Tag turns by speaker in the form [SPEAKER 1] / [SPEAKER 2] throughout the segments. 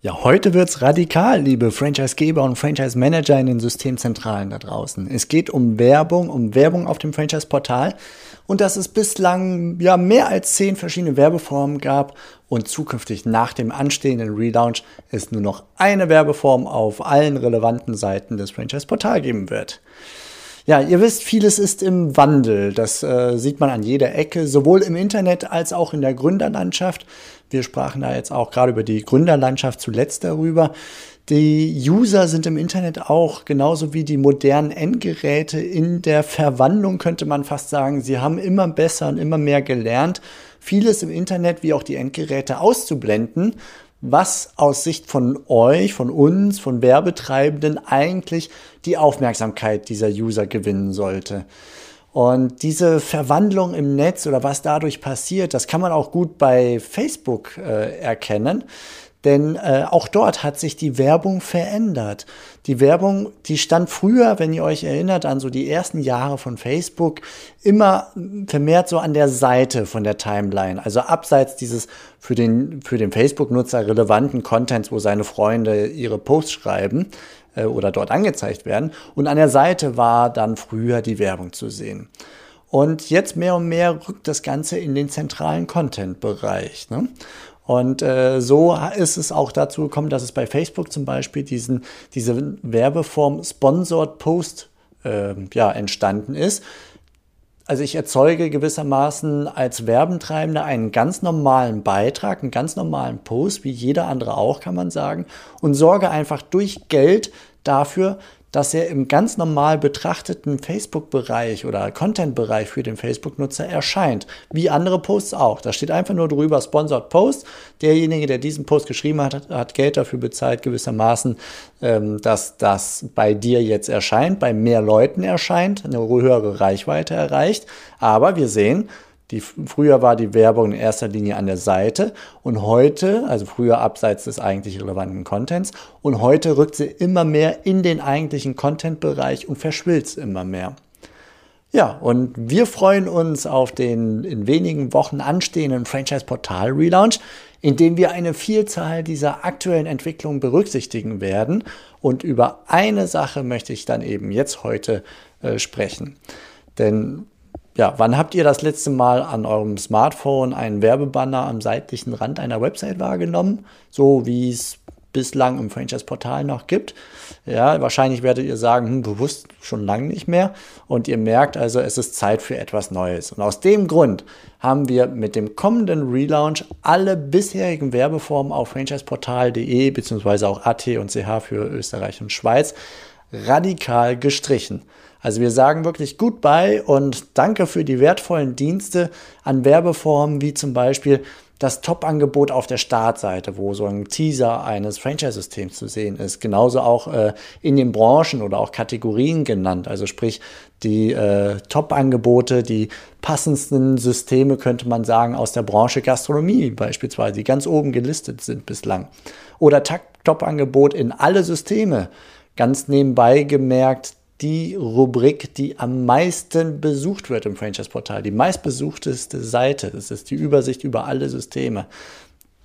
[SPEAKER 1] Ja, heute wird's radikal, liebe Franchise-Geber und Franchise-Manager in den Systemzentralen da draußen. Es geht um Werbung, um Werbung auf dem Franchise-Portal und dass es bislang ja mehr als zehn verschiedene Werbeformen gab und zukünftig nach dem anstehenden Relaunch es nur noch eine Werbeform auf allen relevanten Seiten des Franchise-Portal geben wird. Ja, ihr wisst, vieles ist im Wandel. Das äh, sieht man an jeder Ecke, sowohl im Internet als auch in der Gründerlandschaft. Wir sprachen da jetzt auch gerade über die Gründerlandschaft zuletzt darüber. Die User sind im Internet auch genauso wie die modernen Endgeräte in der Verwandlung, könnte man fast sagen. Sie haben immer besser und immer mehr gelernt, vieles im Internet wie auch die Endgeräte auszublenden was aus Sicht von euch, von uns, von Werbetreibenden eigentlich die Aufmerksamkeit dieser User gewinnen sollte. Und diese Verwandlung im Netz oder was dadurch passiert, das kann man auch gut bei Facebook äh, erkennen. Denn äh, auch dort hat sich die Werbung verändert. Die Werbung, die stand früher, wenn ihr euch erinnert an so die ersten Jahre von Facebook, immer vermehrt so an der Seite von der Timeline. Also abseits dieses für den, für den Facebook-Nutzer relevanten Contents, wo seine Freunde ihre Posts schreiben äh, oder dort angezeigt werden. Und an der Seite war dann früher die Werbung zu sehen. Und jetzt mehr und mehr rückt das Ganze in den zentralen Content-Bereich. Ne? Und äh, so ist es auch dazu gekommen, dass es bei Facebook zum Beispiel diesen, diese Werbeform Sponsored Post äh, ja, entstanden ist. Also ich erzeuge gewissermaßen als Werbentreibender einen ganz normalen Beitrag, einen ganz normalen Post, wie jeder andere auch, kann man sagen, und sorge einfach durch Geld dafür, dass er im ganz normal betrachteten Facebook-Bereich oder Content-Bereich für den Facebook-Nutzer erscheint. Wie andere Posts auch. Da steht einfach nur drüber Sponsored Post. Derjenige, der diesen Post geschrieben hat, hat Geld dafür bezahlt, gewissermaßen, ähm, dass das bei dir jetzt erscheint, bei mehr Leuten erscheint, eine höhere Reichweite erreicht. Aber wir sehen, die, früher war die Werbung in erster Linie an der Seite und heute, also früher abseits des eigentlich relevanten Contents, und heute rückt sie immer mehr in den eigentlichen Content-Bereich und verschwilzt immer mehr. Ja, und wir freuen uns auf den in wenigen Wochen anstehenden Franchise-Portal-Relaunch, in dem wir eine Vielzahl dieser aktuellen Entwicklungen berücksichtigen werden. Und über eine Sache möchte ich dann eben jetzt heute äh, sprechen. Denn ja, wann habt ihr das letzte Mal an eurem Smartphone einen Werbebanner am seitlichen Rand einer Website wahrgenommen? So wie es bislang im Franchise-Portal noch gibt. Ja, wahrscheinlich werdet ihr sagen, hm, bewusst schon lange nicht mehr. Und ihr merkt also, es ist Zeit für etwas Neues. Und aus dem Grund haben wir mit dem kommenden Relaunch alle bisherigen Werbeformen auf franchiseportal.de bzw. auch AT und CH für Österreich und Schweiz radikal gestrichen. Also wir sagen wirklich Goodbye und danke für die wertvollen Dienste an Werbeformen wie zum Beispiel das Top-Angebot auf der Startseite, wo so ein Teaser eines Franchise-Systems zu sehen ist. Genauso auch äh, in den Branchen oder auch Kategorien genannt. Also sprich die äh, Top-Angebote, die passendsten Systeme, könnte man sagen, aus der Branche Gastronomie beispielsweise, die ganz oben gelistet sind bislang. Oder Top-Angebot in alle Systeme. Ganz nebenbei gemerkt, die Rubrik, die am meisten besucht wird im Franchise-Portal, die meistbesuchteste Seite. Das ist die Übersicht über alle Systeme.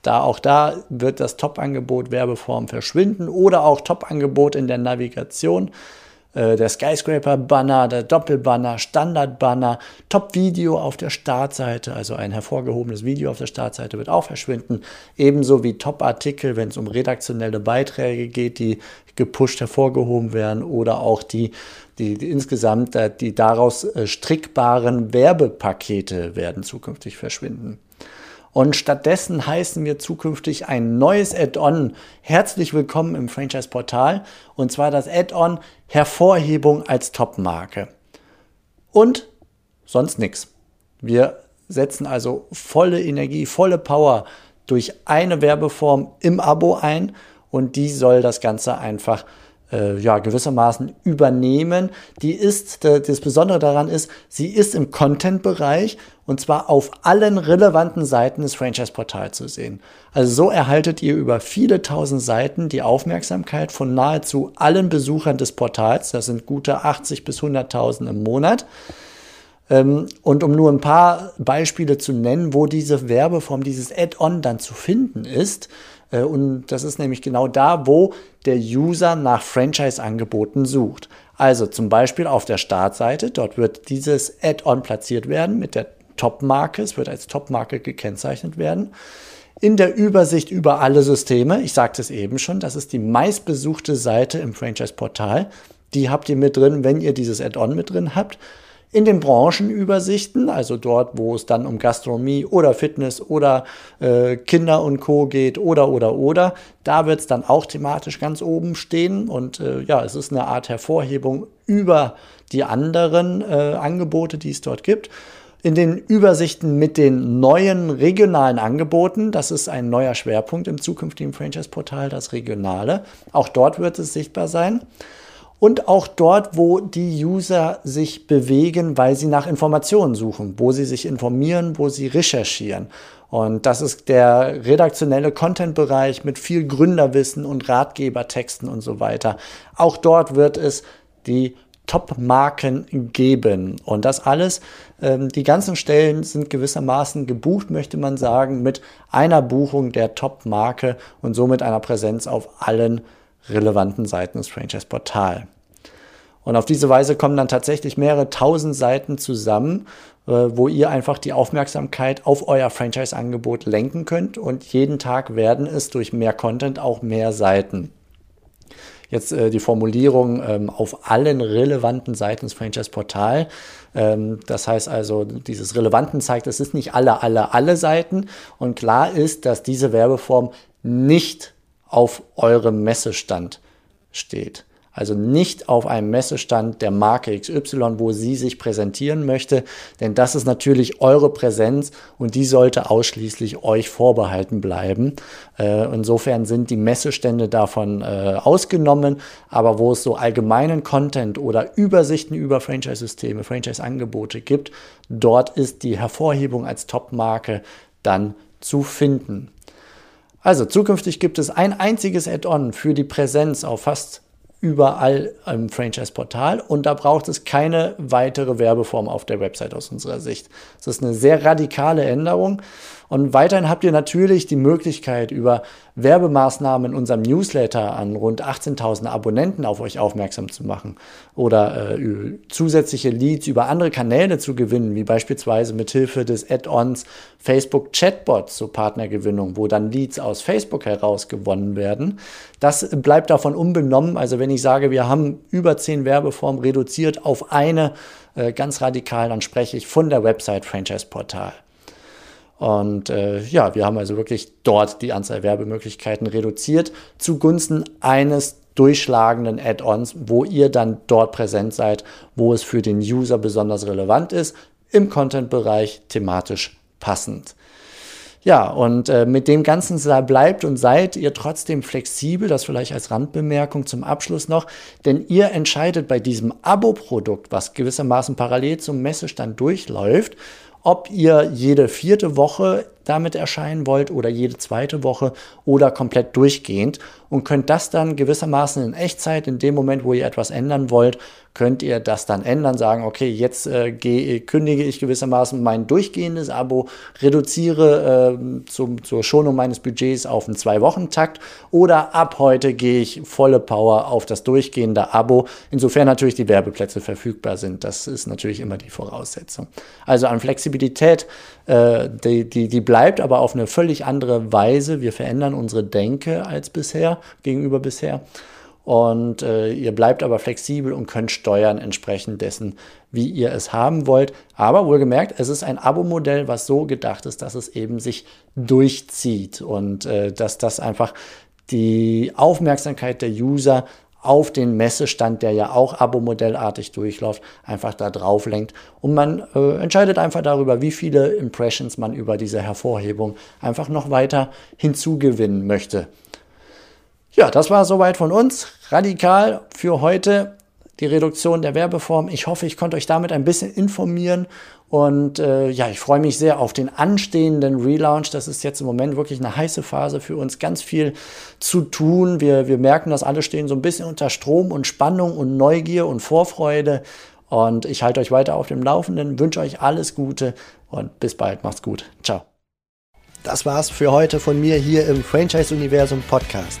[SPEAKER 1] Da auch da wird das Top-Angebot Werbeform verschwinden oder auch Top-Angebot in der Navigation der Skyscraper-Banner, der Doppelbanner, Standard-Banner, Top-Video auf der Startseite, also ein hervorgehobenes Video auf der Startseite wird auch verschwinden, ebenso wie Top-Artikel, wenn es um redaktionelle Beiträge geht, die gepusht hervorgehoben werden oder auch die, die, die insgesamt äh, die daraus äh, strickbaren Werbepakete werden zukünftig verschwinden. Und stattdessen heißen wir zukünftig ein neues Add-on herzlich willkommen im Franchise-Portal. Und zwar das Add-on Hervorhebung als Top-Marke. Und sonst nichts. Wir setzen also volle Energie, volle Power durch eine Werbeform im Abo ein und die soll das Ganze einfach äh, ja, gewissermaßen übernehmen. Die ist, das Besondere daran ist, sie ist im Content-Bereich und zwar auf allen relevanten Seiten des Franchise-Portals zu sehen. Also so erhaltet ihr über viele tausend Seiten die Aufmerksamkeit von nahezu allen Besuchern des Portals. Das sind gute 80 bis 100.000 im Monat. Ähm, und um nur ein paar Beispiele zu nennen, wo diese Werbeform, dieses Add-on dann zu finden ist, und das ist nämlich genau da, wo der User nach Franchise-Angeboten sucht. Also zum Beispiel auf der Startseite, dort wird dieses Add-on platziert werden mit der Top-Marke, es wird als Top-Marke gekennzeichnet werden. In der Übersicht über alle Systeme, ich sagte es eben schon, das ist die meistbesuchte Seite im Franchise-Portal. Die habt ihr mit drin, wenn ihr dieses Add-on mit drin habt. In den Branchenübersichten, also dort, wo es dann um Gastronomie oder Fitness oder äh, Kinder und Co. geht oder oder oder, da wird es dann auch thematisch ganz oben stehen. Und äh, ja, es ist eine Art Hervorhebung über die anderen äh, Angebote, die es dort gibt. In den Übersichten mit den neuen regionalen Angeboten, das ist ein neuer Schwerpunkt im zukünftigen Franchise-Portal, das Regionale. Auch dort wird es sichtbar sein und auch dort, wo die User sich bewegen, weil sie nach Informationen suchen, wo sie sich informieren, wo sie recherchieren. Und das ist der redaktionelle Content-Bereich mit viel Gründerwissen und Ratgebertexten und so weiter. Auch dort wird es die Top-Marken geben. Und das alles, ähm, die ganzen Stellen sind gewissermaßen gebucht, möchte man sagen, mit einer Buchung der Top-Marke und somit einer Präsenz auf allen relevanten Seiten des Franchise-Portal. Und auf diese Weise kommen dann tatsächlich mehrere tausend Seiten zusammen, äh, wo ihr einfach die Aufmerksamkeit auf euer Franchise-Angebot lenken könnt. Und jeden Tag werden es durch mehr Content auch mehr Seiten. Jetzt äh, die Formulierung ähm, auf allen relevanten Seiten des Franchise-Portal. Ähm, das heißt also, dieses Relevanten zeigt, es ist nicht alle, alle, alle Seiten. Und klar ist, dass diese Werbeform nicht auf eurem Messestand steht. Also nicht auf einem Messestand der Marke XY, wo sie sich präsentieren möchte, denn das ist natürlich eure Präsenz und die sollte ausschließlich euch vorbehalten bleiben. Äh, insofern sind die Messestände davon äh, ausgenommen, aber wo es so allgemeinen Content oder Übersichten über Franchise-Systeme, Franchise-Angebote gibt, dort ist die Hervorhebung als Top-Marke dann zu finden. Also zukünftig gibt es ein einziges Add-on für die Präsenz auf fast überall im Franchise-Portal und da braucht es keine weitere Werbeform auf der Website aus unserer Sicht. Das ist eine sehr radikale Änderung und weiterhin habt ihr natürlich die Möglichkeit, über Werbemaßnahmen in unserem Newsletter an rund 18.000 Abonnenten auf euch aufmerksam zu machen oder äh, zusätzliche Leads über andere Kanäle zu gewinnen, wie beispielsweise mit Hilfe des Add-ons Facebook Chatbot zur Partnergewinnung, wo dann Leads aus Facebook heraus gewonnen werden. Das bleibt davon unbenommen. Also wenn ich sage, wir haben über 10 Werbeformen reduziert auf eine, äh, ganz radikal, dann spreche ich von der Website Franchise Portal. Und äh, ja, wir haben also wirklich dort die Anzahl Werbemöglichkeiten reduziert zugunsten eines durchschlagenden Add-ons, wo ihr dann dort präsent seid, wo es für den User besonders relevant ist, im Content-Bereich thematisch passend. Ja, und äh, mit dem Ganzen bleibt und seid ihr trotzdem flexibel, das vielleicht als Randbemerkung zum Abschluss noch, denn ihr entscheidet bei diesem Abo-Produkt, was gewissermaßen parallel zum Messestand durchläuft, ob ihr jede vierte Woche damit erscheinen wollt oder jede zweite Woche oder komplett durchgehend und könnt das dann gewissermaßen in Echtzeit, in dem Moment, wo ihr etwas ändern wollt, könnt ihr das dann ändern, sagen, okay, jetzt äh, kündige ich gewissermaßen mein durchgehendes Abo, reduziere äh, zum, zur Schonung meines Budgets auf einen Zwei-Wochen-Takt oder ab heute gehe ich volle Power auf das durchgehende Abo, insofern natürlich die Werbeplätze verfügbar sind. Das ist natürlich immer die Voraussetzung. Also an Flexibilität, äh, die, die, die bleibt aber auf eine völlig andere Weise. Wir verändern unsere Denke als bisher, gegenüber bisher und äh, ihr bleibt aber flexibel und könnt steuern entsprechend dessen, wie ihr es haben wollt. Aber wohlgemerkt, es ist ein Abo-Modell, was so gedacht ist, dass es eben sich durchzieht und äh, dass das einfach die Aufmerksamkeit der User auf den Messestand, der ja auch Abo-modellartig durchläuft, einfach da drauf lenkt. Und man äh, entscheidet einfach darüber, wie viele Impressions man über diese Hervorhebung einfach noch weiter hinzugewinnen möchte. Ja, das war soweit von uns. radikal für heute die Reduktion der Werbeform. Ich hoffe, ich konnte euch damit ein bisschen informieren und äh, ja, ich freue mich sehr auf den anstehenden Relaunch. Das ist jetzt im Moment wirklich eine heiße Phase für uns, ganz viel zu tun. Wir, wir merken, dass alle stehen so ein bisschen unter Strom und Spannung und Neugier und Vorfreude. Und ich halte euch weiter auf dem Laufenden, wünsche euch alles Gute und bis bald. Macht's gut. Ciao. Das war's für heute von mir hier im Franchise Universum Podcast.